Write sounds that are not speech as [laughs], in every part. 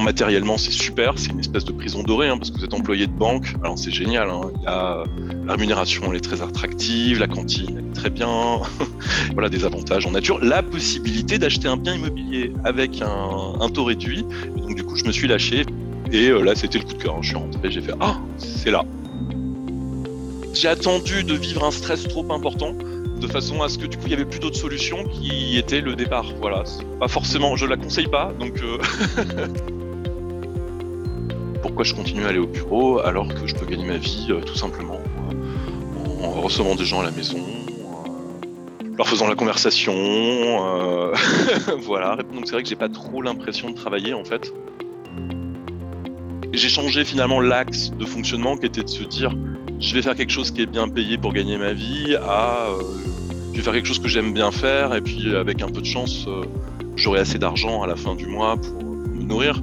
matériellement, c'est super. C'est une espèce de prison dorée, hein, parce que vous êtes employé de banque. Alors, c'est génial. Hein. la rémunération, elle est très attractive. La cantine, elle est très bien. [laughs] voilà, des avantages en nature. La possibilité d'acheter un bien immobilier avec un, taux réduit. donc, du coup, je me suis lâché. Et euh, là, c'était le coup de cœur. Je suis rentré, j'ai fait Ah, c'est là. J'ai attendu de vivre un stress trop important de façon à ce que du coup il y avait plus d'autres solutions qui étaient le départ. Voilà, pas forcément, je la conseille pas, donc euh, [laughs] pourquoi je continue à aller au bureau alors que je peux gagner ma vie euh, tout simplement en recevant des gens à la maison, leur faisant la conversation, [laughs] voilà. Donc c'est vrai que j'ai pas trop l'impression de travailler en fait. J'ai changé finalement l'axe de fonctionnement qui était de se dire je vais faire quelque chose qui est bien payé pour gagner ma vie à euh, je vais faire quelque chose que j'aime bien faire et puis avec un peu de chance euh, j'aurai assez d'argent à la fin du mois pour me nourrir.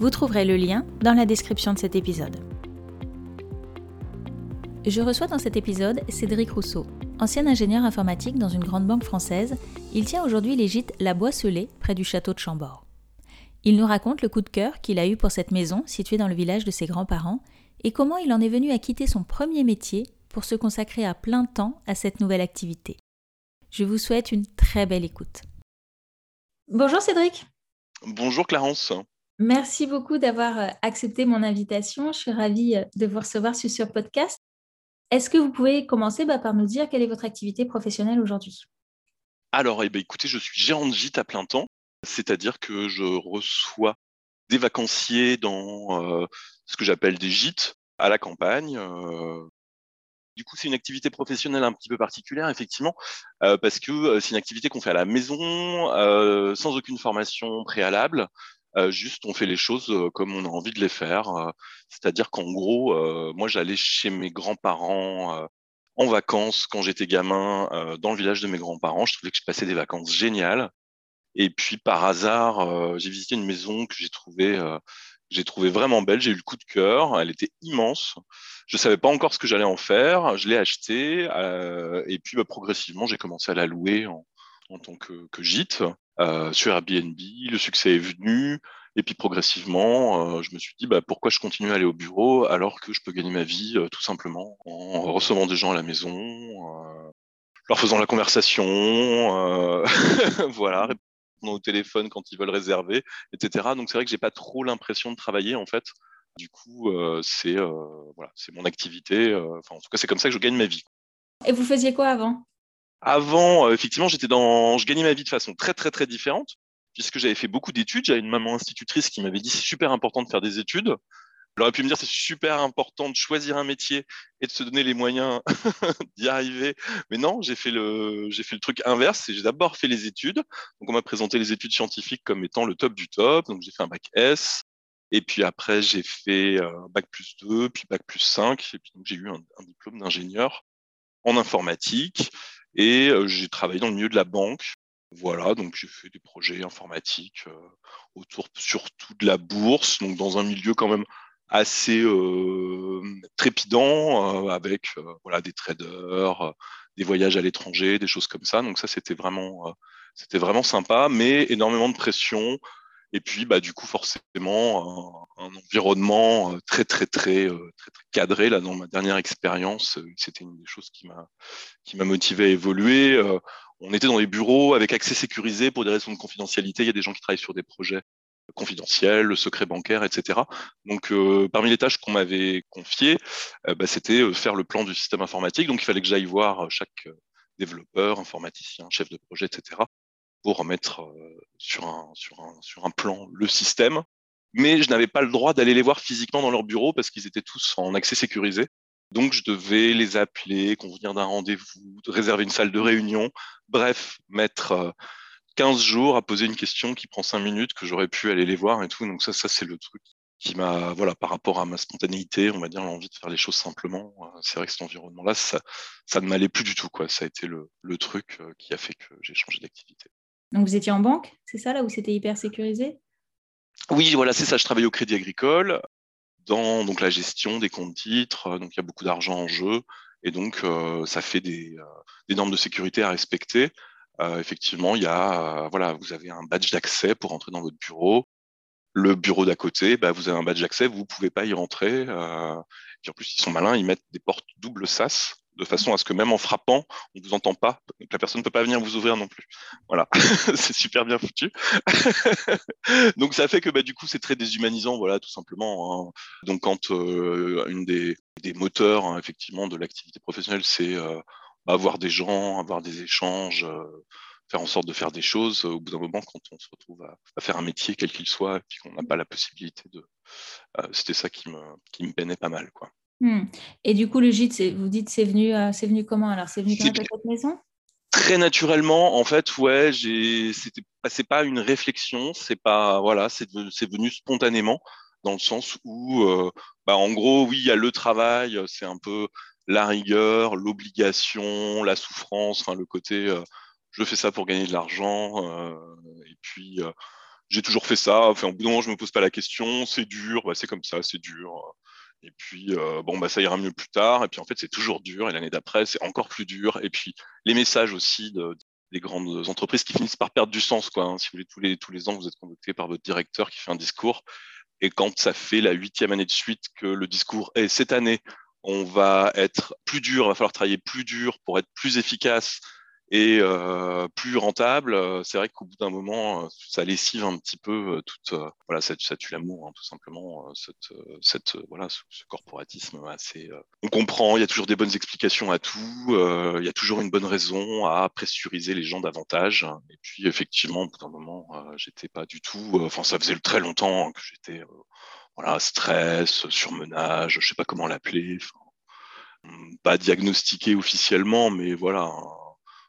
Vous trouverez le lien dans la description de cet épisode. Je reçois dans cet épisode Cédric Rousseau. Ancien ingénieur informatique dans une grande banque française, il tient aujourd'hui les gîtes La Boisselée près du château de Chambord. Il nous raconte le coup de cœur qu'il a eu pour cette maison située dans le village de ses grands-parents et comment il en est venu à quitter son premier métier pour se consacrer à plein temps à cette nouvelle activité. Je vous souhaite une très belle écoute. Bonjour Cédric. Bonjour Clarence. Merci beaucoup d'avoir euh, accepté mon invitation. Je suis ravie euh, de vous recevoir sur ce podcast. Est-ce que vous pouvez commencer bah, par nous dire quelle est votre activité professionnelle aujourd'hui? Alors, eh ben, écoutez, je suis gérant de gîte à plein temps. C'est-à-dire que je reçois des vacanciers dans ce que j'appelle des gîtes à la campagne. Du coup, c'est une activité professionnelle un petit peu particulière, effectivement, parce que c'est une activité qu'on fait à la maison, sans aucune formation préalable. Juste, on fait les choses comme on a envie de les faire. C'est-à-dire qu'en gros, moi, j'allais chez mes grands-parents en vacances quand j'étais gamin dans le village de mes grands-parents. Je trouvais que je passais des vacances géniales. Et puis par hasard, euh, j'ai visité une maison que j'ai trouvée euh, j'ai trouvé vraiment belle, j'ai eu le coup de cœur, elle était immense. Je savais pas encore ce que j'allais en faire, je l'ai achetée euh, et puis bah, progressivement j'ai commencé à la louer en, en tant que, que gîte euh, sur Airbnb. Le succès est venu et puis progressivement je me suis dit bah, pourquoi je continue à aller au bureau alors que je peux gagner ma vie tout simplement en recevant des gens à la maison, leur faisant la conversation, [laughs] voilà, au téléphone quand ils veulent réserver, etc. Donc c'est vrai que j'ai pas trop l'impression de travailler en fait. Du coup, euh, c'est euh, voilà, c'est mon activité. Euh, enfin, en tout cas, c'est comme ça que je gagne ma vie. Et vous faisiez quoi avant? Avant, effectivement, j'étais dans, je gagnais ma vie de façon très très très différente puisque j'avais fait beaucoup d'études. J'avais une maman institutrice qui m'avait dit c'est super important de faire des études. Elle aurait pu me dire c'est super important de choisir un métier et de se donner les moyens [laughs] d'y arriver. Mais non, j'ai fait le, j'ai fait le truc inverse. J'ai d'abord fait les études. Donc on m'a présenté les études scientifiques comme étant le top du top. Donc j'ai fait un bac S. Et puis après, j'ai fait un bac plus 2, puis bac plus 5. Et puis j'ai eu un, diplôme d'ingénieur en informatique. Et j'ai travaillé dans le milieu de la banque. Voilà, donc j'ai fait des projets informatiques autour surtout de la bourse, donc dans un milieu quand même assez trépidant avec voilà des traders, des voyages à l'étranger, des choses comme ça. Donc ça c'était vraiment c'était vraiment sympa, mais énormément de pression. Et puis, bah, du coup, forcément, un, environnement très, très, très, très, très cadré. Là, dans ma dernière expérience, c'était une des choses qui m'a, motivé à évoluer. On était dans des bureaux avec accès sécurisé pour des raisons de confidentialité. Il y a des gens qui travaillent sur des projets confidentiel, le secret bancaire, etc. Donc, euh, parmi les tâches qu'on m'avait confiées, euh, bah, c'était euh, faire le plan du système informatique. Donc, il fallait que j'aille voir chaque développeur, informaticien, chef de projet, etc., pour mettre sur, un, sur, un, sur un plan le système. Mais je n'avais pas le droit d'aller les voir physiquement dans leur bureau parce qu'ils étaient tous en accès sécurisé. Donc, je devais les appeler, convenir d'un rendez-vous, réserver une salle de réunion, bref, mettre 15 jours à poser une question qui prend 5 minutes, que j'aurais pu aller les voir et tout. Donc ça, ça c'est le truc qui m'a, voilà, par rapport à ma spontanéité, on va dire, l'envie de faire les choses simplement. Euh, c'est vrai que cet environnement-là, ça, ne m'allait plus du tout. Ça a été le, truc euh, qui a fait que j'ai changé d'activité. Donc vous étiez en banque, c'est ça, là où c'était hyper sécurisé? Oui, voilà, c'est ça. Je travaillais au Crédit Agricole dans donc la gestion des comptes titres. Donc il y a beaucoup d'argent en jeu et donc euh, ça fait des, des, normes de sécurité à respecter. effectivement, il y a, voilà, vous avez un badge d'accès pour entrer dans votre bureau le bureau d'à côté, bah, vous avez un badge d'accès, vous ne pouvez pas y rentrer. Euh, en plus, ils sont malins, ils mettent des portes double sas de façon à ce que même en frappant, on ne vous entend pas, la personne ne peut pas venir vous ouvrir non plus. Voilà, [laughs] c'est super bien foutu. [laughs] donc ça fait que bah, du coup c'est très déshumanisant, voilà, tout simplement. Hein. Donc quand euh, une des, moteurs hein, effectivement de l'activité professionnelle, c'est euh, avoir des gens, avoir des échanges, euh, faire en sorte de faire des choses au bout d'un moment quand on se retrouve à, faire un métier quel qu'il soit et puis qu'on n'a pas la possibilité de c'était ça qui me qui me peinait pas mal quoi hmm. et du coup le gîte vous dites c'est venu euh, c'est venu comment alors? C'est venu dans votre maison? Très naturellement en fait ouais c'était c'est pas une réflexion c'est pas voilà c'est venu spontanément dans le sens où euh, bah, en gros oui il y a le travail c'est un peu la rigueur l'obligation la souffrance le côté je fais ça pour gagner de l'argent. Euh, et puis, euh, j'ai toujours fait ça. Enfin, au bout d'un moment, je me pose pas la question. C'est dur, bah, c'est comme ça, c'est dur. Et puis, euh, bon, bah, ça ira mieux plus tard. Et puis, en fait, c'est toujours dur. Et l'année d'après, c'est encore plus dur. Et puis, les messages aussi de, des grandes entreprises qui finissent par perdre du sens. Quoi, hein. Si vous voulez, tous les, tous les ans, vous êtes convoqué par votre directeur qui fait un discours. Et quand ça fait la huitième année de suite que le discours est cette année, on va être plus dur, il va falloir travailler plus dur pour être plus efficace et euh, plus rentable, euh, c'est vrai qu'au bout d'un moment, euh, ça lessive un petit peu toute, voilà, ça, tue l'amour, hein, tout simplement, cette, cette, voilà, ce, corporatisme assez. on comprend, il y a toujours des bonnes explications à tout, il y a toujours une bonne raison à pressuriser les gens davantage. Et puis, effectivement, au bout d'un moment, j'étais pas du tout, enfin, ça faisait très longtemps que j'étais, voilà, stress, surmenage, je sais pas comment l'appeler, pas diagnostiqué officiellement, mais voilà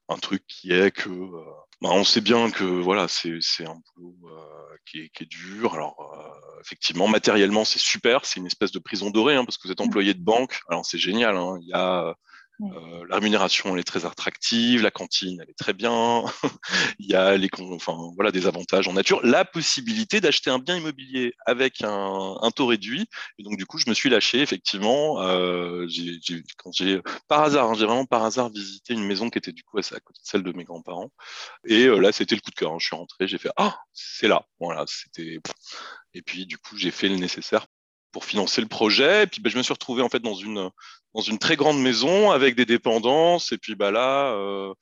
un truc qui est que euh, bah, on sait bien que voilà c'est un boulot euh, qui, est, qui, est, dur. Alors euh, effectivement matériellement c'est super, c'est une espèce de prison dorée hein, parce que vous êtes employé de banque. Alors c'est génial. Hein. Il y a euh, la rémunération, elle est très attractive, la cantine, elle est très bien. [laughs] il y a les, enfin, voilà, des avantages en nature. La possibilité d'acheter un bien immobilier avec un, taux réduit. Et donc, du coup, je me suis lâché, effectivement. Euh, quand par hasard, hein, j'ai vraiment par hasard visité une maison qui était du coup à côté de celle de mes grands-parents. Et euh, là, c'était le coup de cœur. Hein. Je suis rentré, j'ai fait Ah, c'est là. Voilà, c'était. Et puis, du coup, j'ai fait le nécessaire pour financer le projet. Et puis, ben, je me suis retrouvé en fait dans une dans une très grande maison avec des dépendances. Et puis, bah là, euh,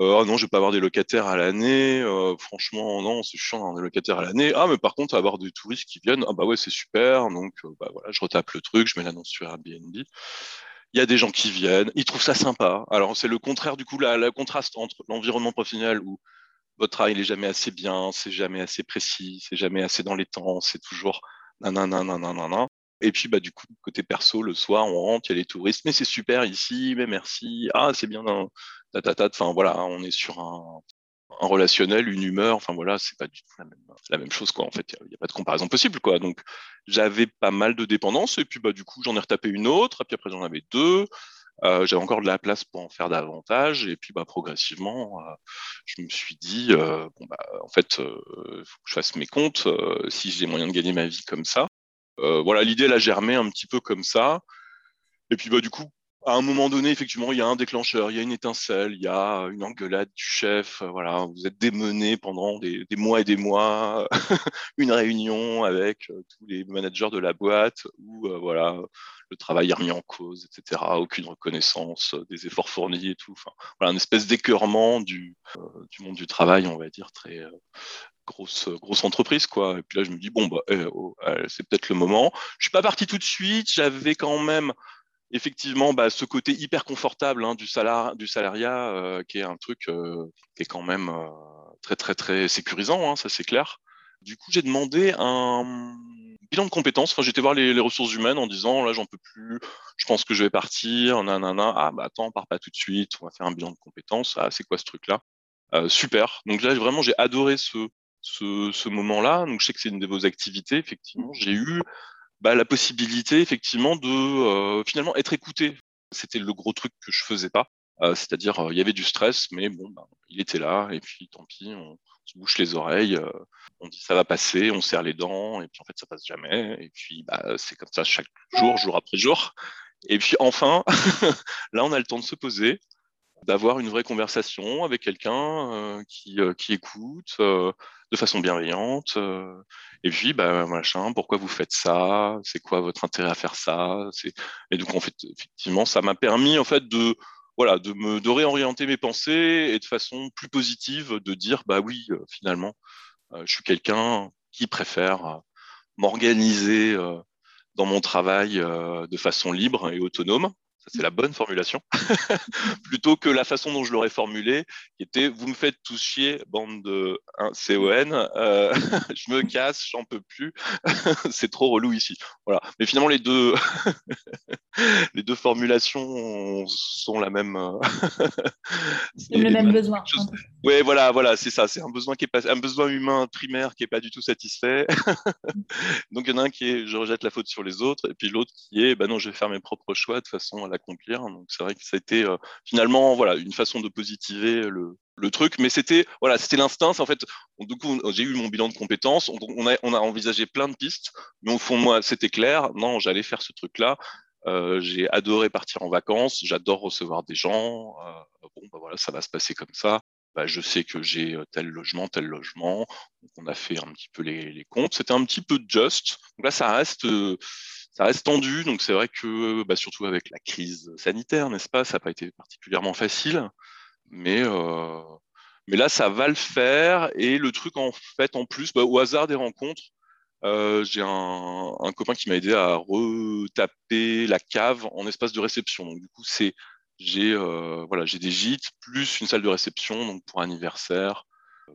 euh, ah non, je vais pas avoir des locataires à l'année. Euh, franchement, non, c'est chiant d'avoir des locataires à l'année. Ah, mais par contre, avoir des touristes qui viennent, ah bah ouais, c'est super. Donc, bah voilà, je retape le truc, je mets l'annonce sur Airbnb. Il y a des gens qui viennent, ils trouvent ça sympa. Alors, c'est le contraire, du coup, la contraste entre l'environnement professionnel où votre travail n'est jamais assez bien, c'est jamais assez précis, c'est jamais assez dans les temps, c'est toujours Et puis, bah, du coup, côté perso, le soir, on rentre, il y a les touristes, mais c'est super ici, mais merci, ah, c'est bien, tatata. Enfin, voilà, on est sur un, relationnel, une humeur, enfin, voilà, c'est pas du tout la même, la même chose, quoi. En fait, il n'y a, pas de comparaison possible, quoi. Donc, j'avais pas mal de dépendances, et puis, bah, du coup, j'en ai retapé une autre, et puis après, j'en avais deux. Euh, j'avais encore de la place pour en faire davantage et puis bah, progressivement euh, je me suis dit euh, bon bah en fait il faut que je fasse mes comptes si j'ai moyen de gagner ma vie comme ça euh, voilà, l'idée, elle a germé un petit peu comme ça. Et puis, bah, du coup, à un moment donné, effectivement, il y a un déclencheur, il y a une étincelle, il y a une engueulade du chef. Euh, voilà, vous êtes démené pendant des, mois et des mois, [laughs] une réunion avec euh, tous les managers de la boîte où voilà, le travail est remis en cause, etc. Aucune reconnaissance des efforts fournis et tout. Enfin, voilà, une espèce d'écœurement du, monde du travail, on va dire, très, grosse grosse entreprise quoi et puis là je me dis bon bah eh, oh, c'est peut-être le moment je suis pas parti tout de suite j'avais quand même effectivement bah, ce côté hyper confortable hein, du salariat euh, qui est un truc euh, qui est quand même euh, très très très sécurisant hein, ça c'est clair du coup j'ai demandé un bilan de compétences enfin j'étais voir les, ressources humaines en disant là j'en peux plus je pense que je vais partir nanana ah bah attends on part pas tout de suite on va faire un bilan de compétences ah c'est quoi ce truc là super. Donc là, vraiment, j'ai adoré ce, ce, ce moment-là. Donc je sais que c'est une de vos activités, effectivement. J'ai eu bah, la possibilité, effectivement, de finalement être écouté. C'était le gros truc que je faisais pas. C'est-à-dire, il y avait du stress, mais bon, bah, il était là, et puis tant pis, on, se bouche les oreilles, on dit ça va passer, on serre les dents, et puis en fait ça passe jamais, et puis bah, c'est comme ça chaque jour, jour après jour. Et puis enfin, [laughs] là on a le temps de se poser, d'avoir une vraie conversation avec quelqu'un euh, qui, euh, qui, écoute euh, de façon bienveillante. et puis, bah, machin, pourquoi vous faites ça? C'est quoi votre intérêt à faire ça? Et donc, en fait, effectivement, ça m'a permis en fait de voilà, de me de réorienter mes pensées et de façon plus positive de dire bah oui, finalement, je suis quelqu'un qui préfère m'organiser dans mon travail de façon libre et autonome ça c'est la bonne formulation, [laughs] plutôt que la façon dont je l'aurais formulé, qui était vous me faites tous chier, bande de hein, CON, euh, [laughs] je me casse, j'en peux plus, [laughs] c'est trop relou ici. Voilà. Mais finalement les deux, les deux formulations sont la même. Euh, le même besoin. Oui, voilà, voilà, c'est ça. C'est un besoin qui est pas, un besoin humain primaire qui est pas du tout satisfait. Donc il y en a un qui est je rejette la faute sur les autres, et puis l'autre qui est bah non, je vais faire mes propres choix de façon à accomplir. Donc c'est vrai que ça a été euh, finalement voilà une façon de positiver le, le truc, mais c'était voilà c'était l'instinct. En fait, du coup j'ai eu mon bilan de compétences. On, a, on a envisagé plein de pistes, mais au fond moi c'était clair. Non, j'allais faire ce truc là. Euh, j'ai adoré partir en vacances. J'adore recevoir des gens. Euh, bon bah voilà ça va se passer comme ça. Bah, je sais que j'ai tel logement, tel logement. Donc, on a fait un petit peu les, les comptes. C'était un petit peu just. Là, ça reste, ça reste tendu, donc c'est vrai que bah, surtout avec la crise sanitaire, n'est-ce pas, ça n'a pas été particulièrement facile, mais euh, mais là ça va le faire et le truc en fait en plus, bah, au hasard des rencontres, euh, j'ai un, un, copain qui m'a aidé à retaper la cave en espace de réception. Donc du coup c'est j'ai euh, voilà j'ai des gîtes plus une salle de réception donc pour anniversaire,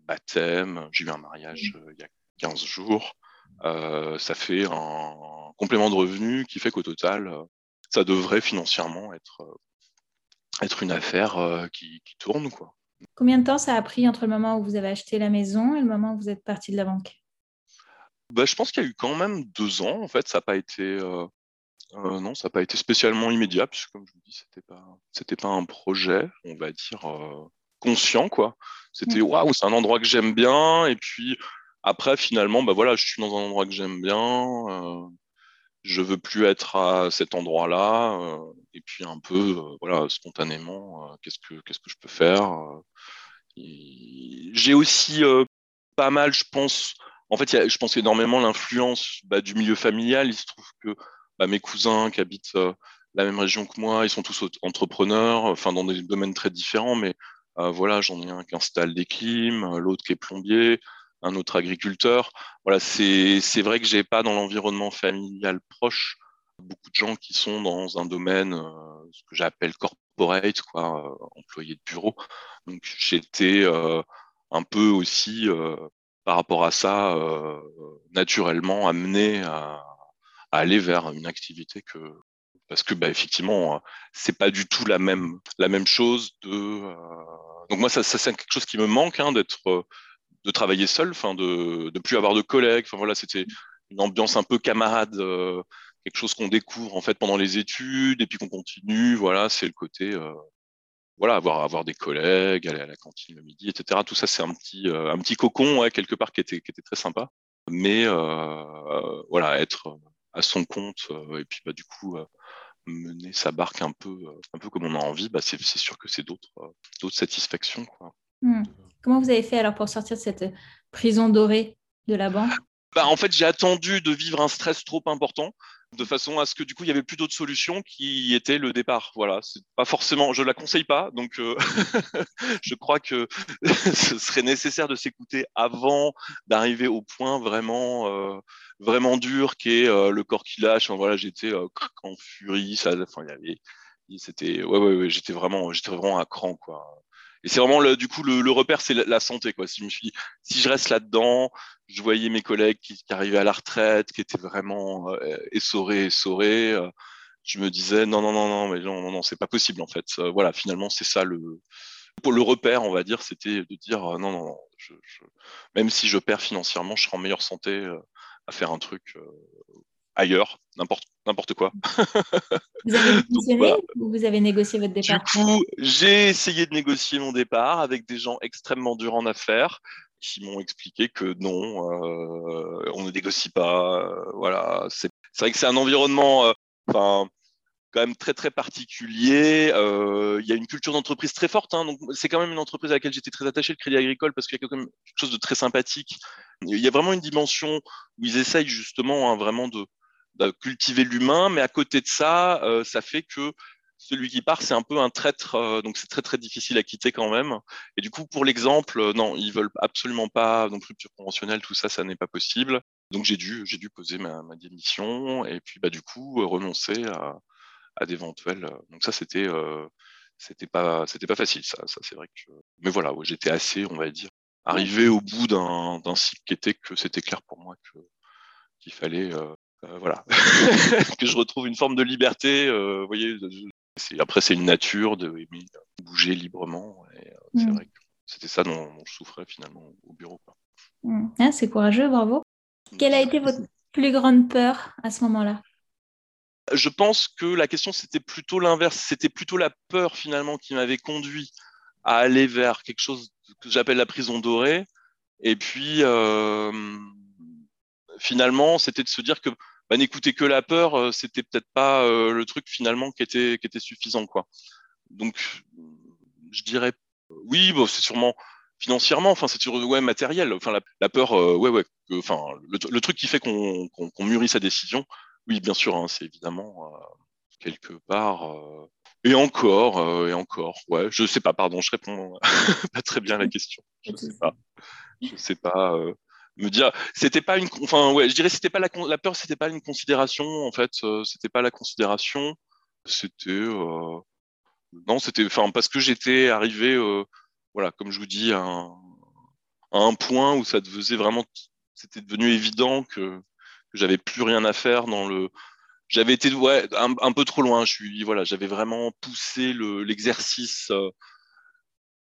baptême, j'ai eu un mariage il y a 15 jours. Euh, ça fait un complément de revenu qui fait qu'au total, euh, ça devrait financièrement être, euh, être une affaire qui, tourne. Quoi. Combien de temps ça a pris entre le moment où vous avez acheté la maison et le moment où vous êtes parti de la banque? Bah, Je pense qu'il y a eu quand même deux ans. En fait, ça n'a pas été. non, ça n'a pas été spécialement immédiat, puisque comme je vous dis, c'était pas, c'était pas un projet, on va dire conscient, quoi. C'était waouh, c'est un endroit que j'aime bien, et puis après, finalement, bah voilà, je suis dans un endroit que j'aime bien. Euh, je veux plus être à cet endroit-là. Euh, et puis un peu, euh, voilà, spontanément, qu'est-ce que qu'est-ce que je peux faire J'ai aussi pas mal, je pense. En fait, je pense énormément l'influence bah, du milieu familial. Il se trouve que bah, mes cousins qui habitent la même région que moi, ils sont tous entrepreneurs, enfin dans des domaines très différents, mais voilà, j'en ai un qui installe des clims, l'autre qui est plombier, un autre agriculteur. Voilà, c'est vrai que j'ai pas dans l'environnement familial proche beaucoup de gens qui sont dans un domaine, euh, ce que j'appelle corporate, quoi, euh, employé de bureau. Donc j'étais euh, un peu aussi par rapport à ça naturellement amené à, aller vers une activité que parce que bah, effectivement c'est pas du tout la même la même chose de donc moi ça, ça c'est quelque chose qui me manque hein, d'être de travailler seul, enfin de ne plus avoir de collègues. Enfin voilà, c'était une ambiance un peu camarade, euh, quelque chose qu'on découvre en fait pendant les études et puis qu'on continue. Voilà, c'est le côté euh, voilà avoir avoir des collègues, aller à la cantine le midi, etc. Tout ça, c'est un petit euh, un petit cocon quelque part qui était qui était très sympa. Mais voilà, être à son compte et puis bah du coup mener sa barque un peu un peu comme on a envie, bah c'est sûr que c'est d'autres d'autres satisfactions quoi. Mmh. Comment vous avez fait alors pour sortir de cette prison dorée de la banque? Bah, En fait, j'ai attendu de vivre un stress trop important de façon à ce que du coup il y avait plus d'autres solutions qui étaient le départ. Voilà, c'est pas forcément, je la conseille pas, donc euh, [laughs] je crois que [laughs] ce serait nécessaire de s'écouter avant d'arriver au point vraiment euh, vraiment dur qui est euh, le corps qui lâche. voilà, j'étais en furie, ça, c'était, ouais, ouais, ouais j'étais vraiment, j'étais vraiment à cran quoi. Et c'est vraiment le, du coup le, repère, c'est la, santé quoi. Si je, suis, si je reste là-dedans, je voyais mes collègues qui, arrivaient à la retraite, qui étaient vraiment euh, essorés, essorés. Euh, je me disais non non non non mais non non, non c'est pas possible en fait. Euh, voilà, finalement c'est ça le Pour le repère, on va dire, c'était de dire non, non, même si je perds financièrement, je serai en meilleure santé à faire un truc ailleurs, n'importe n'importe quoi. [laughs] Vous avez ou vous avez négocié votre départ Du coup, j'ai essayé de négocier mon départ avec des gens extrêmement durs en affaires qui m'ont expliqué que non, euh, on ne négocie pas. Euh, voilà, c'est vrai que c'est un environnement, euh, enfin. quand même très très particulier. Il y a une culture d'entreprise très forte. Hein, donc c'est quand même une entreprise à laquelle j'étais très attaché, le Crédit Agricole, parce qu'il y a quand même quelque chose de très sympathique. Il y a vraiment une dimension où ils essayent justement hein, vraiment de, cultiver l'humain, mais à côté de ça, euh, ça fait que celui qui part, c'est un peu un traître, euh, donc c'est très très difficile à quitter quand même. Et du coup, pour l'exemple, euh, non, ils veulent absolument pas, donc rupture conventionnelle, tout ça, ça n'est pas possible. Donc j'ai dû, j'ai dû poser ma, démission et puis bah du coup renoncer à, d'éventuels. Donc ça, c'était c'était pas c'était pas facile, ça, ça c'est vrai que. Mais voilà, j'étais assez, on va dire, arrivé au bout d'un cycle qui était que c'était clair pour moi que qu'il fallait voilà, [laughs] que je retrouve une forme de liberté. Euh, vous voyez, après c'est une nature de bouger librement. Et, euh, c'est mm. vrai que c'était ça dont, je souffrais finalement au bureau. Mm. Ah, c'est courageux, bravo. Quelle a été votre plus grande peur à ce moment-là? Je pense que la question c'était plutôt l'inverse. C'était plutôt la peur finalement qui m'avait conduit à aller vers quelque chose que j'appelle la prison dorée. Et puis finalement, c'était de se dire que bah, n'écouter que la peur, euh, c'était peut-être pas euh, le truc finalement qui était, qui était suffisant. Quoi. Donc, je dirais oui, bon, c'est sûrement financièrement, enfin, c'est ouais, matériel. Enfin, la, peur, euh, ouais, ouais. Enfin, le, truc qui fait qu'on mûrit sa décision, oui, bien sûr, hein, c'est évidemment quelque part. et encore, et encore, ouais, je sais pas, pardon, je réponds [laughs] pas très bien à la question. Je sais pas. Je sais pas me dire c'était pas une enfin ouais je dirais c'était pas la, la peur c'était pas une considération en fait euh, c'était pas la considération c'était euh, non c'était enfin parce que j'étais arrivé euh, voilà comme je vous dis à un, un, point où ça faisait vraiment c'était devenu évident que, j'avais plus rien à faire dans le j'avais été ouais un, un, peu trop loin je suis voilà j'avais vraiment poussé le l'exercice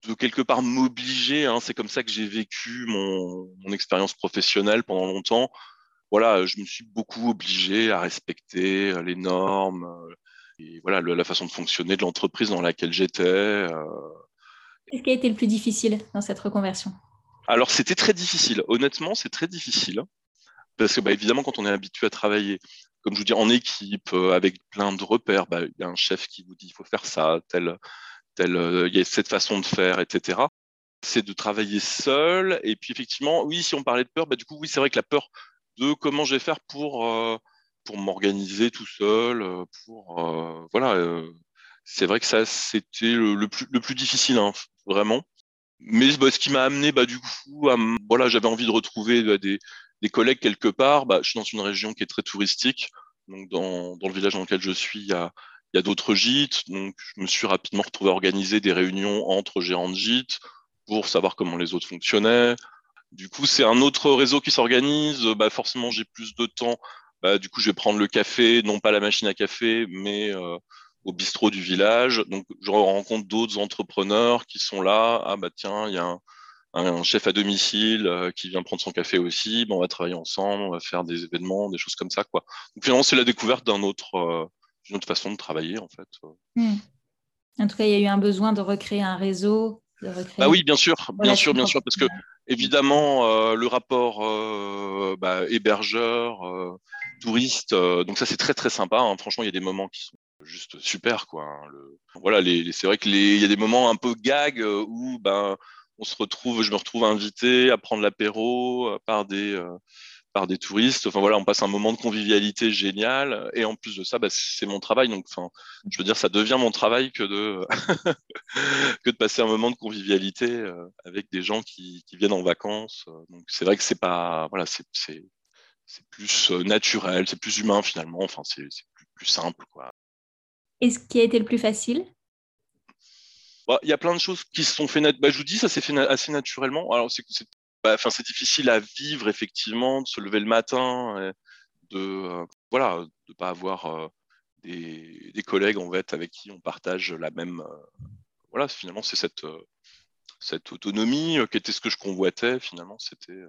de quelque part m'obliger. Hein, c'est comme ça que j'ai vécu mon, expérience professionnelle pendant longtemps. Voilà, je me suis beaucoup obligé à respecter euh, les normes euh, et voilà la façon de fonctionner de l'entreprise dans laquelle j'étais. Euh. Qu'est-ce qui a été le plus difficile dans cette reconversion? Alors c'était très difficile. Honnêtement, c'est très difficile parce que bah, évidemment quand on est habitué à travailler comme je vous dis, en équipe, avec plein de repères, bah, il y a un chef qui vous dit il faut faire ça, tel, euh, il y a cette façon de faire, etc. C'est de travailler seul. Et puis effectivement, oui, si on parlait de peur, bah, du coup, oui, c'est vrai que la peur de comment je vais faire pour, euh, pour m'organiser tout seul, euh, pour voilà. c'est vrai que ça, c'était le, plus, le plus difficile, hein, vraiment. Mais bah, ce qui m'a amené, bah, du coup, voilà, j'avais envie de retrouver bah, des, collègues quelque part. Je suis dans une région qui est très touristique. Donc, dans, dans le village dans lequel je suis, il y a, il y a d'autres gîtes, donc je me suis rapidement retrouvé à organiser des réunions entre gérants de gîtes pour savoir comment les autres fonctionnaient. Du coup, c'est un autre réseau qui s'organise. Bah, forcément, j'ai plus de temps. Bah, du coup, je vais prendre le café, non pas la machine à café, mais euh, au bistrot du village. Donc, je rencontre d'autres entrepreneurs qui sont là. Ah bah tiens, il y a un, chef à domicile euh, qui vient prendre son café aussi. On va travailler ensemble, on va faire des événements, des choses comme ça. Donc finalement, c'est la découverte d'un autre, euh, une autre façon de travailler en fait. Hmm. En tout cas, il y a eu un besoin de recréer un réseau. Bah oui, bien sûr, bien sûr, bien sûr, parce que évidemment, euh, le rapport euh, bah, hébergeur, euh, touriste, donc ça c'est très très sympa. Hein. Franchement, il y a des moments qui sont juste super, quoi. Hein. Voilà, les, c'est vrai que il y a des moments un peu gag où ben on se retrouve, je me retrouve invité à prendre l'apéro par des par des touristes. Enfin voilà, on passe un moment de convivialité génial. Et en plus de ça, bah, c'est mon travail. Donc, enfin, je veux dire, ça devient mon travail que de [laughs] que de passer un moment de convivialité euh, avec des gens qui, qui viennent en vacances. Donc, c'est vrai que c'est pas voilà, c'est c'est plus euh, naturel, c'est plus humain finalement. Enfin, c'est plus, plus, simple quoi. Et ce qui a été le plus facile? Bah, il y a plein de choses qui se sont faites. Bah, je vous dis, ça s'est fait assez naturellement. Alors, c'est enfin, c'est difficile à vivre effectivement, de se lever le matin, de euh, voilà, de pas avoir euh, des, des, collègues en fait avec qui on partage la même. Euh, voilà, finalement, c'est cette cette autonomie qui était ce que je convoitais finalement. C'était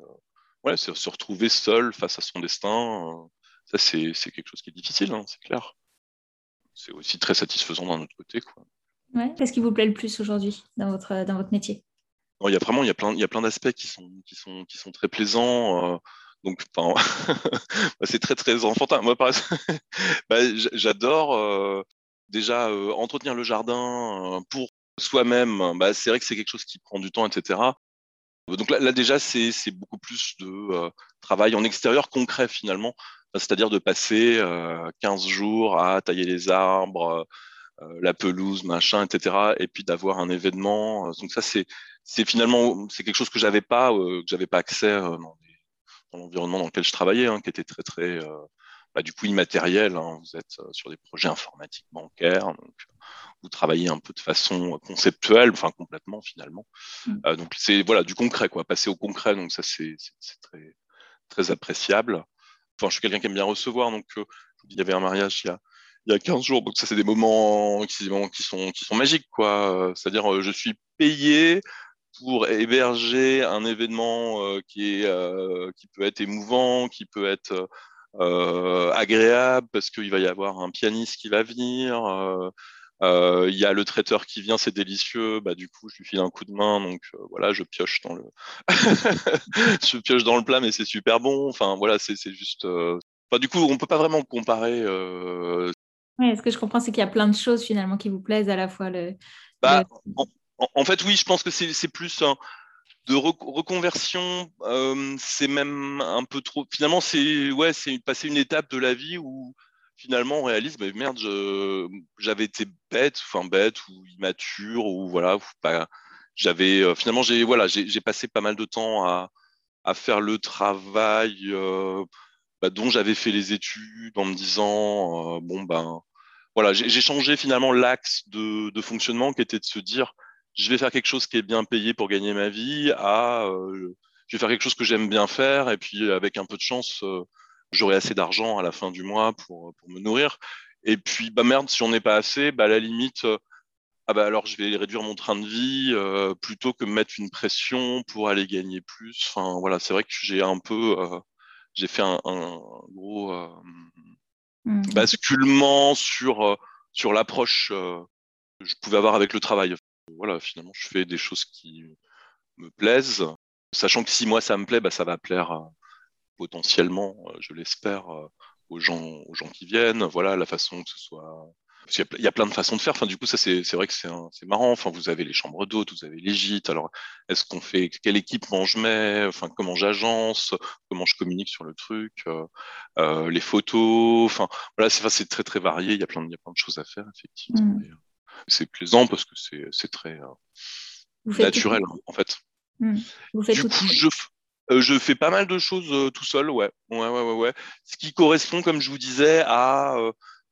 ouais, se retrouver seul face à son destin. ça, c'est quelque chose qui est difficile, hein, c'est clair. C'est aussi très satisfaisant d'un autre côté. Quoi. Ouais. Qu'est-ce qui vous plaît le plus aujourd'hui dans votre, dans votre métier? Il y a vraiment il y a plein, il y a plein d'aspects qui sont, qui, sont, qui sont très plaisants. Donc, [laughs] c'est très très enfantin. Moi, par [laughs] bah, j'adore euh, déjà euh, entretenir le jardin euh, pour soi-même. Bah, c'est vrai que c'est quelque chose qui prend du temps, etc. Donc là, déjà, c'est beaucoup plus de travail en extérieur concret finalement, c'est-à-dire de passer 15 jours à tailler les arbres, la pelouse, machin, etc. Et puis d'avoir un événement. Donc ça, c'est finalement c'est quelque chose que j'avais pas, que j'avais pas accès dans dans l'environnement dans lequel je travaillais, hein, qui était très très euh, bah, du coup immatériel. Hein. Vous êtes euh, sur des projets informatiques bancaires, donc vous travaillez un peu de façon conceptuelle, enfin complètement finalement. Mm. Euh, donc c'est voilà du concret quoi, passer au concret. Donc ça c'est très très appréciable. Enfin je suis quelqu'un qui aime bien recevoir, donc il y avait un mariage il y a il y a 15 jours. Donc ça, c'est des moments, moments qui sont, qui sont magiques, quoi. C'est-à-dire, je suis payé pour héberger un événement euh, qui, est, euh, qui peut être émouvant, qui peut être euh, agréable, parce qu'il va y avoir un pianiste qui va venir. Il y a le traiteur qui vient, c'est délicieux. Bah, du coup, je lui file un coup de main, donc voilà, je pioche dans le, [laughs] je pioche dans le plat, mais c'est super bon. Enfin voilà, c'est juste. Enfin, du coup, on peut pas vraiment comparer. Oui, ce que je comprends, c'est qu'il y a plein de choses finalement qui vous plaisent à la fois le. Bah, en, fait, oui, je pense que c'est plus de reconversion. Euh, c'est même un peu trop. Finalement, c'est ouais, passer une étape de la vie où finalement on réalise, bah, merde, j'avais été bête, enfin bête ou immature ou voilà. J'avais euh, finalement j'ai passé pas mal de temps à, faire le travail euh, bah, dont j'avais fait les études en me disant bon ben voilà, j'ai changé finalement l'axe de, fonctionnement qui était de se dire je vais faire quelque chose qui est bien payé pour gagner ma vie à euh, je vais faire quelque chose que j'aime bien faire et puis avec un peu de chance, euh, j'aurai assez d'argent à la fin du mois pour, pour me nourrir. Et puis, bah merde, si j'en ai pas assez, bah à la limite, euh, ah bah alors je vais réduire mon train de vie plutôt que mettre une pression pour aller gagner plus. Enfin voilà, c'est vrai que j'ai un peu, j'ai fait un, gros mmh. basculement sur sur l'approche que je pouvais avoir avec le travail voilà, finalement, je fais des choses qui me plaisent, sachant que si moi ça me plaît, bah, ça va plaire euh, potentiellement, euh, je l'espère, euh, aux gens, aux gens qui viennent. Voilà, la façon que ce soit. Parce qu'il y, a plein de façons de faire. Enfin, du coup, ça, c'est vrai que c'est marrant. Enfin, vous avez les chambres d'hôtes, vous avez les gîtes. Alors, est-ce qu'on fait quel équipement je mets Enfin, comment j'agence Comment je communique sur le truc Les photos. Enfin, voilà, c'est très très varié. Il y a plein de, il y a plein de choses à faire effectivement. Mmh c'est plaisant parce que c'est très euh, naturel en fait. Mmh. du coup, je, euh, je, fais pas mal de choses euh, tout seul, ouais. Ouais, ouais, ouais, ouais. Ce qui correspond, comme je vous disais, à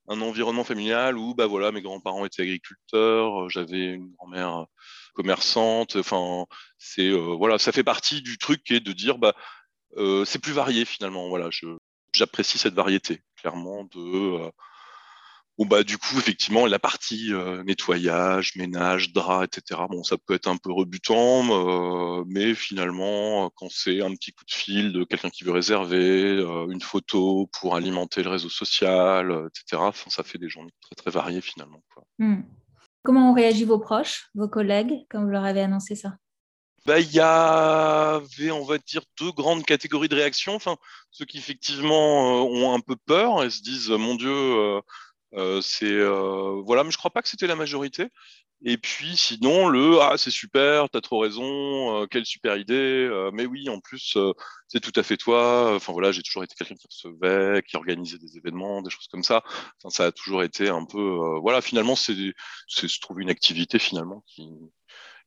un environnement familial où bah voilà, mes grands-parents étaient agriculteurs, j'avais une grand-mère commerçante. Enfin, c'est voilà, ça fait partie du truc qui est de dire bah c'est plus varié finalement. Voilà, j'apprécie cette variété clairement de Bon, bah, du coup, effectivement, la partie euh, nettoyage, ménage, drap, etc., bon, ça peut être un peu rebutant, euh, mais finalement, quand c'est un petit coup de fil de quelqu'un qui veut réserver, euh, une photo pour alimenter le réseau social, etc., ça fait des journées très, très variées finalement. Hmm. Comment ont réagi vos proches, vos collègues, quand vous leur avez annoncé ça? Bah, il y avait, on va dire, deux grandes catégories de réactions. Enfin, ceux qui effectivement ont un peu peur et se disent, mon Dieu, euh, c'est euh, voilà, mais je crois pas que c'était la majorité. Et puis sinon, le ah c'est super, t'as trop raison, euh, quelle super idée. mais oui, en plus, c'est tout à fait toi. Enfin voilà, j'ai toujours été quelqu'un qui recevait, qui organisait des événements, des choses comme ça. Enfin, ça a toujours été un peu voilà. Finalement, c'est se trouver une activité finalement qui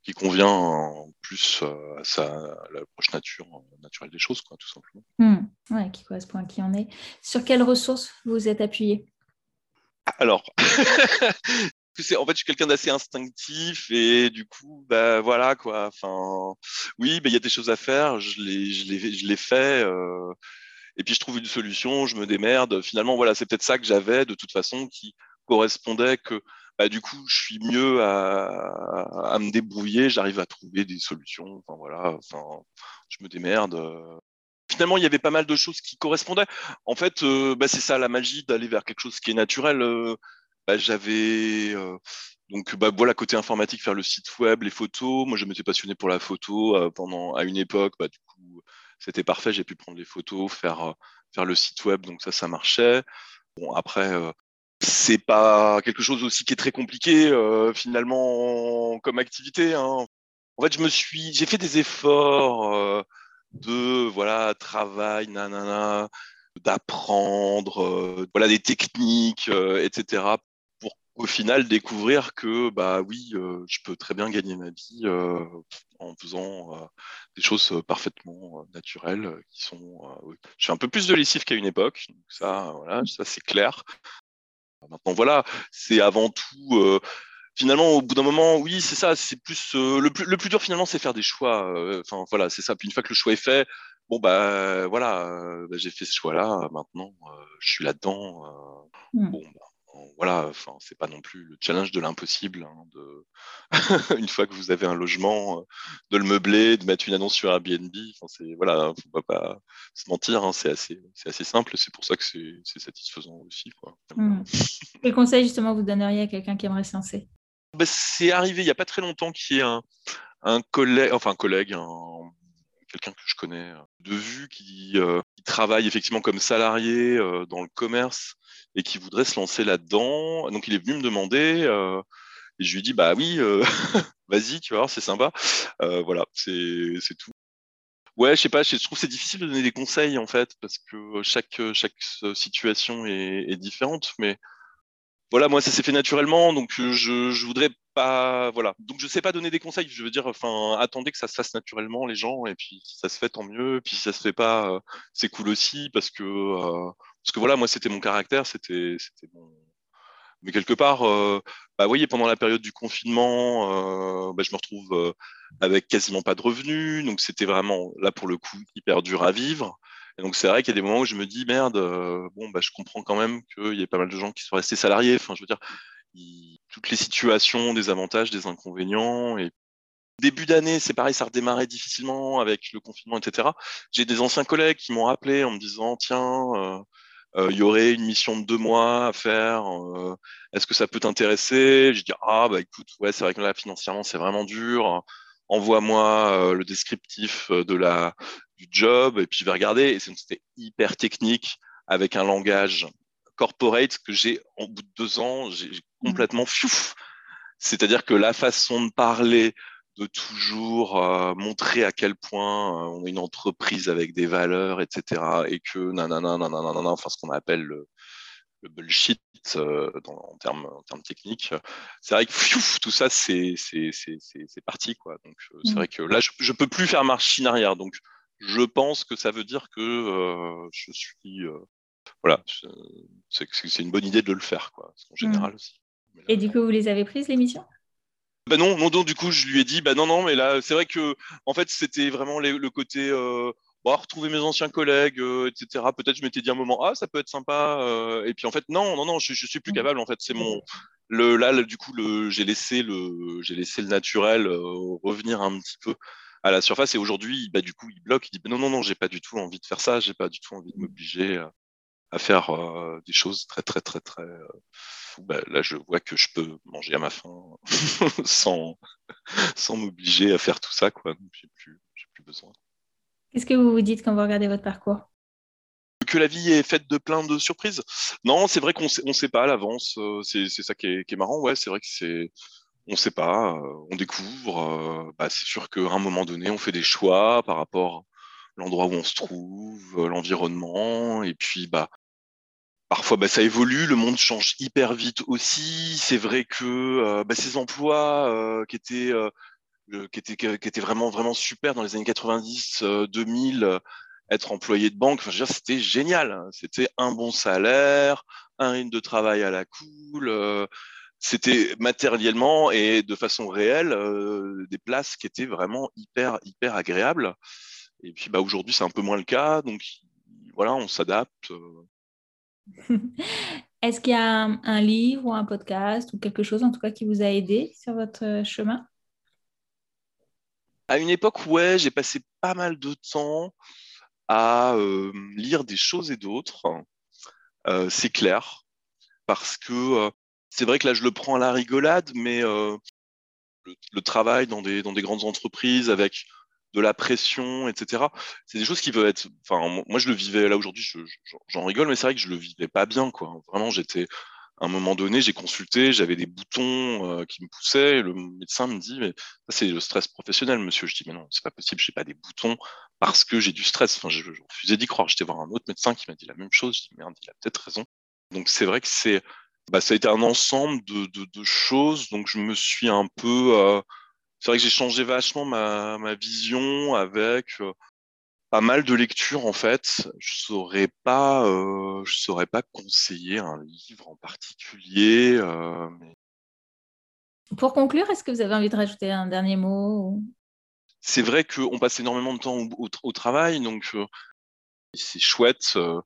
qui convient plus à, sa, l'approche nature, naturelle des choses, quoi, tout simplement. Ouais, qui correspond à qui on est. Sur quelles ressources vous êtes appuyé? Alors, [laughs] en fait, je suis quelqu'un d'assez instinctif et du coup, bah voilà quoi. Enfin, oui, bah, il y a des choses à faire. Je les, je les. Euh, et puis je trouve une solution. Je me démerde. Finalement, voilà, c'est peut-être ça que j'avais de toute façon qui correspondait que bah, du coup, je suis mieux à, me débrouiller, j'arrive à trouver des solutions. Enfin, voilà, enfin, je me démerde. Finalement, il y avait pas mal de choses qui correspondaient. En fait, euh, bah, c'est ça la magie d'aller vers quelque chose qui est naturel. Euh, bah, j'avais euh, donc bah, voilà côté informatique, faire le site web, les photos. Moi, je m'étais passionné pour la photo pendant à une époque. Bah, du coup, c'était parfait. J'ai pu prendre les photos, faire faire le site web, donc ça, ça marchait. Bon, après, c'est pas quelque chose aussi qui est très compliqué finalement comme activité. Hein. En fait, je me suis, j'ai fait des efforts de voilà travail, nanana, d'apprendre, euh, voilà des techniques, etc. Pour au final découvrir que bah oui, je peux très bien gagner ma vie en faisant des choses parfaitement naturelles qui sont. Je suis un peu plus de lessive qu'à une époque, ça, voilà, ça c'est clair. Maintenant, voilà, c'est avant tout. Euh, finalement, au bout d'un moment, oui, c'est ça. C'est plus euh, le plus le plus dur finalement, c'est faire des choix. Euh, enfin, voilà, c'est ça. Puis une fois que le choix est fait, bon bah voilà, bah, j'ai fait ce choix-là. Maintenant, je suis là-dedans. Mmh. Bon, bah, voilà, enfin, c'est pas non plus le challenge de l'impossible. Hein, de... [laughs] une fois que vous avez un logement, de le meubler, de mettre une annonce sur Airbnb. Enfin, c'est voilà, faut pas, se mentir. Hein, c'est assez, assez simple. C'est pour ça que c'est satisfaisant aussi. Quoi. Mmh. Quel conseil justement vous donneriez à quelqu'un qui aimerait se lancer? Bah, C'est arrivé il n'y a pas très longtemps qu'il y ait un, collègue, enfin un collègue, quelqu'un que je connais de vue qui, qui, travaille effectivement comme salarié dans le commerce et qui voudrait se lancer là-dedans. Donc il est venu me demander euh, et je lui ai dit bah oui, euh, [laughs] vas-y, tu vois, c'est sympa. Euh, voilà, c'est tout. Ouais, je sais pas, je trouve c'est difficile de donner des conseils en fait parce que chaque chaque situation est, est différente, mais voilà, moi ça s'est fait naturellement, donc je, je voudrais pas, voilà, donc je sais pas donner des conseils. Je veux dire, enfin, attendez que ça se fasse naturellement les gens, et puis si ça se fait tant mieux, puis si ça se fait pas, c'est cool aussi parce que parce que voilà, moi, c'était mon caractère, c'était mon. Mais quelque part, euh, bah, voyez, pendant la période du confinement, euh, bah, je me retrouve euh, avec quasiment pas de revenus. Donc, c'était vraiment, là, pour le coup, hyper dur à vivre. Et donc, c'est vrai qu'il y a des moments où je me dis, merde, bon, bah, je comprends quand même qu'il y ait pas mal de gens qui sont restés salariés. Enfin, je veux dire, toutes les situations, des avantages, des inconvénients. Et début d'année, c'est pareil, ça redémarrait difficilement avec le confinement, etc. J'ai des anciens collègues qui m'ont rappelé en me disant, tiens, euh, il y aurait une mission de deux mois à faire. Euh, est-ce que ça peut t'intéresser? Je dis ah bah écoute, ouais, c'est vrai que là financièrement c'est vraiment dur. Envoie-moi euh, le descriptif de la du job et puis je vais regarder. Et c'était hyper technique avec un langage corporate que j'ai en bout de deux ans, j'ai mmh. complètement fiouf. C'est-à-dire que la façon de parler, de toujours euh, montrer à quel point euh, on est une entreprise avec des valeurs, etc. Et que nanana, nanana, nanana enfin ce qu'on appelle le, le bullshit euh, dans, en, termes, en termes techniques. C'est vrai que tout ça, c'est parti. Quoi. Donc c'est mmh. vrai que là, je ne peux plus faire machine arrière. Donc je pense que ça veut dire que je suis. voilà, c'est une bonne idée de le faire, quoi, en mmh. général aussi. Et du coup, vous les avez prises, l'émission bah non, non, donc du coup, je lui ai dit, bah non, non, mais là, c'est vrai que, en fait, c'était vraiment le côté, euh, bon, retrouver mes anciens collègues, euh, etc. Peut-être je m'étais dit un moment, ah, ça peut être sympa. Euh, et puis en fait, non, non, non, je, je suis plus mmh. capable. En fait, c'est mon, le, là, du coup, le, j'ai laissé le, j'ai laissé le naturel revenir un petit peu à la surface. Et aujourd'hui, bah, du coup, il bloque. Il dit, bah, non, non, non, j'ai pas du tout envie de faire ça. J'ai pas du tout envie de m'obliger à faire des choses très, très, très, très bah, là, je vois que je peux manger à ma faim [laughs] sans, sans m'obliger à faire tout ça. Quoi. J'ai plus, plus besoin. Qu'est-ce que vous vous dites quand vous regardez votre parcours? Que la vie est faite de plein de surprises. Non, c'est vrai qu'on ne sait pas à l'avance. Euh, c'est ça qui est, marrant. Ouais, c'est vrai que c'est, on ne sait pas. Euh, on découvre. Euh, bah, c'est sûr qu'à un moment donné, on fait des choix par rapport à l'endroit où on se trouve, l'environnement, et puis bah Parfois, bah, ça évolue, le monde change hyper vite aussi. C'est vrai que bah, ces emplois qui étaient qui étaient vraiment vraiment super dans les années 90, 2000, être employé de banque, enfin, c'était génial. C'était un bon salaire, un rythme de travail à la cool. c'était matériellement et de façon réelle des places qui étaient vraiment hyper hyper agréables. Et puis bah aujourd'hui c'est un peu moins le cas, donc voilà on s'adapte. [laughs] Est-ce qu'il y a un, livre ou un podcast ou quelque chose en tout cas qui vous a aidé sur votre euh, chemin? À une époque, ouais, j'ai passé pas mal de temps à euh, lire des choses et d'autres. Euh, c'est clair, parce que c'est vrai que là, je le prends à la rigolade, mais le, travail dans des, dans des grandes entreprises avec de la pression, etc. C'est des choses qui peuvent être. Enfin, moi, je le vivais là aujourd'hui, j'en rigole, mais c'est vrai que je le vivais pas bien, quoi. Vraiment, j'étais. À un moment donné, j'ai consulté, j'avais des boutons euh, qui me poussaient. Et le médecin me dit, mais ça, c'est le stress professionnel, monsieur. Je dis, mais non, c'est pas possible, j'ai pas des boutons parce que j'ai du stress. Enfin, je, refusais d'y croire. J'étais voir un autre médecin qui m'a dit la même chose. Je dis, merde, il a peut-être raison. Donc, c'est vrai que c'est, bah, ça a été un ensemble de, de, choses. Donc, je me suis un peu, euh, c'est vrai que j'ai changé vachement ma, ma vision avec euh, pas mal de lectures en fait. Je saurais pas, euh, je saurais pas conseiller un livre en particulier. Euh, mais... Pour conclure, est-ce que vous avez envie de rajouter un dernier mot C'est vrai qu'on passe énormément de temps au, au, travail, donc euh, c'est chouette euh,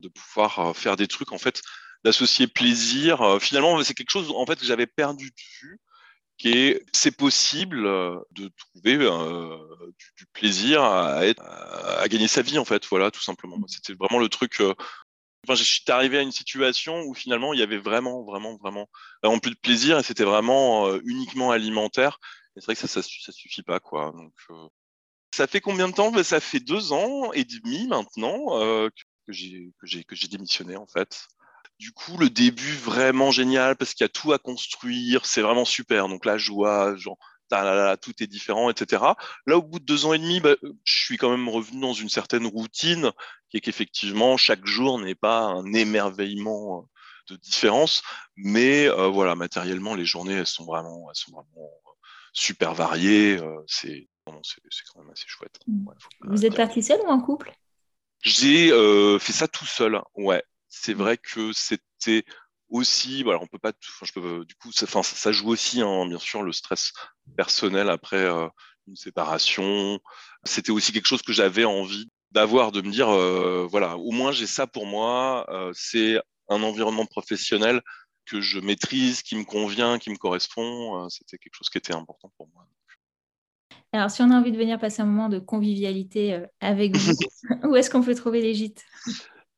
de pouvoir faire des trucs en fait, d'associer plaisir. finalement, c'est quelque chose en fait que j'avais perdu de vue c'est possible euh, de trouver euh, du, plaisir à, à, gagner sa vie en fait voilà tout simplement. C'était vraiment le truc euh, enfin je suis arrivé à une situation où finalement il y avait vraiment vraiment vraiment vraiment plus de plaisir et c'était vraiment uniquement alimentaire. Et c'est vrai que ça, ça, ça suffit pas quoi. Donc ça fait combien de temps? Ben, ça fait deux ans et demi maintenant que j'ai démissionné en fait du coup, le début vraiment génial parce qu'il y a tout à construire, c'est vraiment super. Donc la joie, genre, tout est différent, etc. Là, au bout de deux ans et demi, bah, je suis quand même revenu dans une certaine routine qui est qu'effectivement, chaque jour n'est pas un émerveillement euh, de différence, mais euh, voilà, matériellement, les journées, elles sont vraiment, elles sont vraiment euh, super variées. c'est quand même assez chouette. Mmh. Vous êtes parti seul ou en couple? J'ai fait ça tout seul, ouais c'est vrai que c'était aussi, voilà, on peut pas, je peux, du coup, ça, ça joue aussi, hein, bien sûr, le stress personnel après euh, une séparation. C'était aussi quelque chose que j'avais envie d'avoir, de me dire, euh, voilà, au moins j'ai ça pour moi. Euh, c'est un environnement professionnel que je maîtrise, qui me convient, qui me correspond. C'était quelque chose qui était important pour moi. Alors, si on a envie de venir passer un moment de convivialité avec vous, [laughs] où est-ce qu'on peut trouver les gîtes?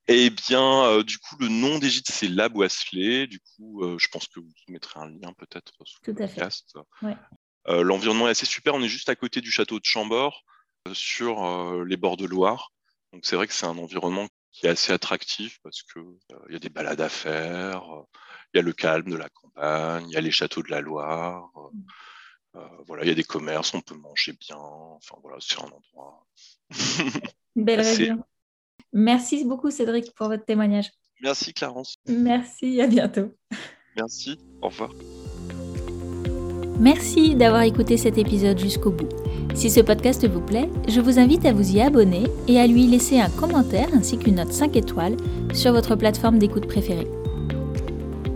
Eh bien, euh, du coup, le nom des gîtes, c'est La Boisselée. Du coup, euh, je pense que vous mettrez un lien peut-être sous le podcast. Euh, l'environnement est assez super. On est juste à côté du château de Chambord, sur les bords de Loire. Donc, c'est vrai que c'est un environnement qui est assez attractif parce qu'il il y a des balades à faire, il y a le calme de la campagne, il y a les châteaux de la Loire. Mm. voilà, il y a des commerces, on peut manger bien. Enfin, voilà, c'est un endroit. Belle [laughs] région. Merci beaucoup Cédric pour votre témoignage. Merci Clarence. Merci, à bientôt. Merci, au revoir. Merci d'avoir écouté cet épisode jusqu'au bout. Si ce podcast vous plaît, je vous invite à vous y abonner et à lui laisser un commentaire ainsi qu'une note 5 étoiles sur votre plateforme d'écoute préférée.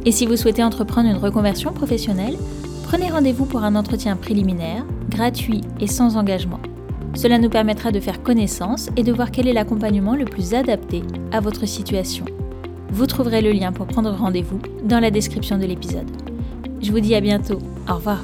Et si vous souhaitez entreprendre une reconversion professionnelle, prenez rendez-vous pour un entretien préliminaire, gratuit et sans engagement. Cela nous permettra de faire connaissance et de voir quel est l'accompagnement le plus adapté à votre situation. Vous trouverez le lien pour prendre rendez-vous dans la description de l'épisode. Je vous dis à bientôt. Au revoir.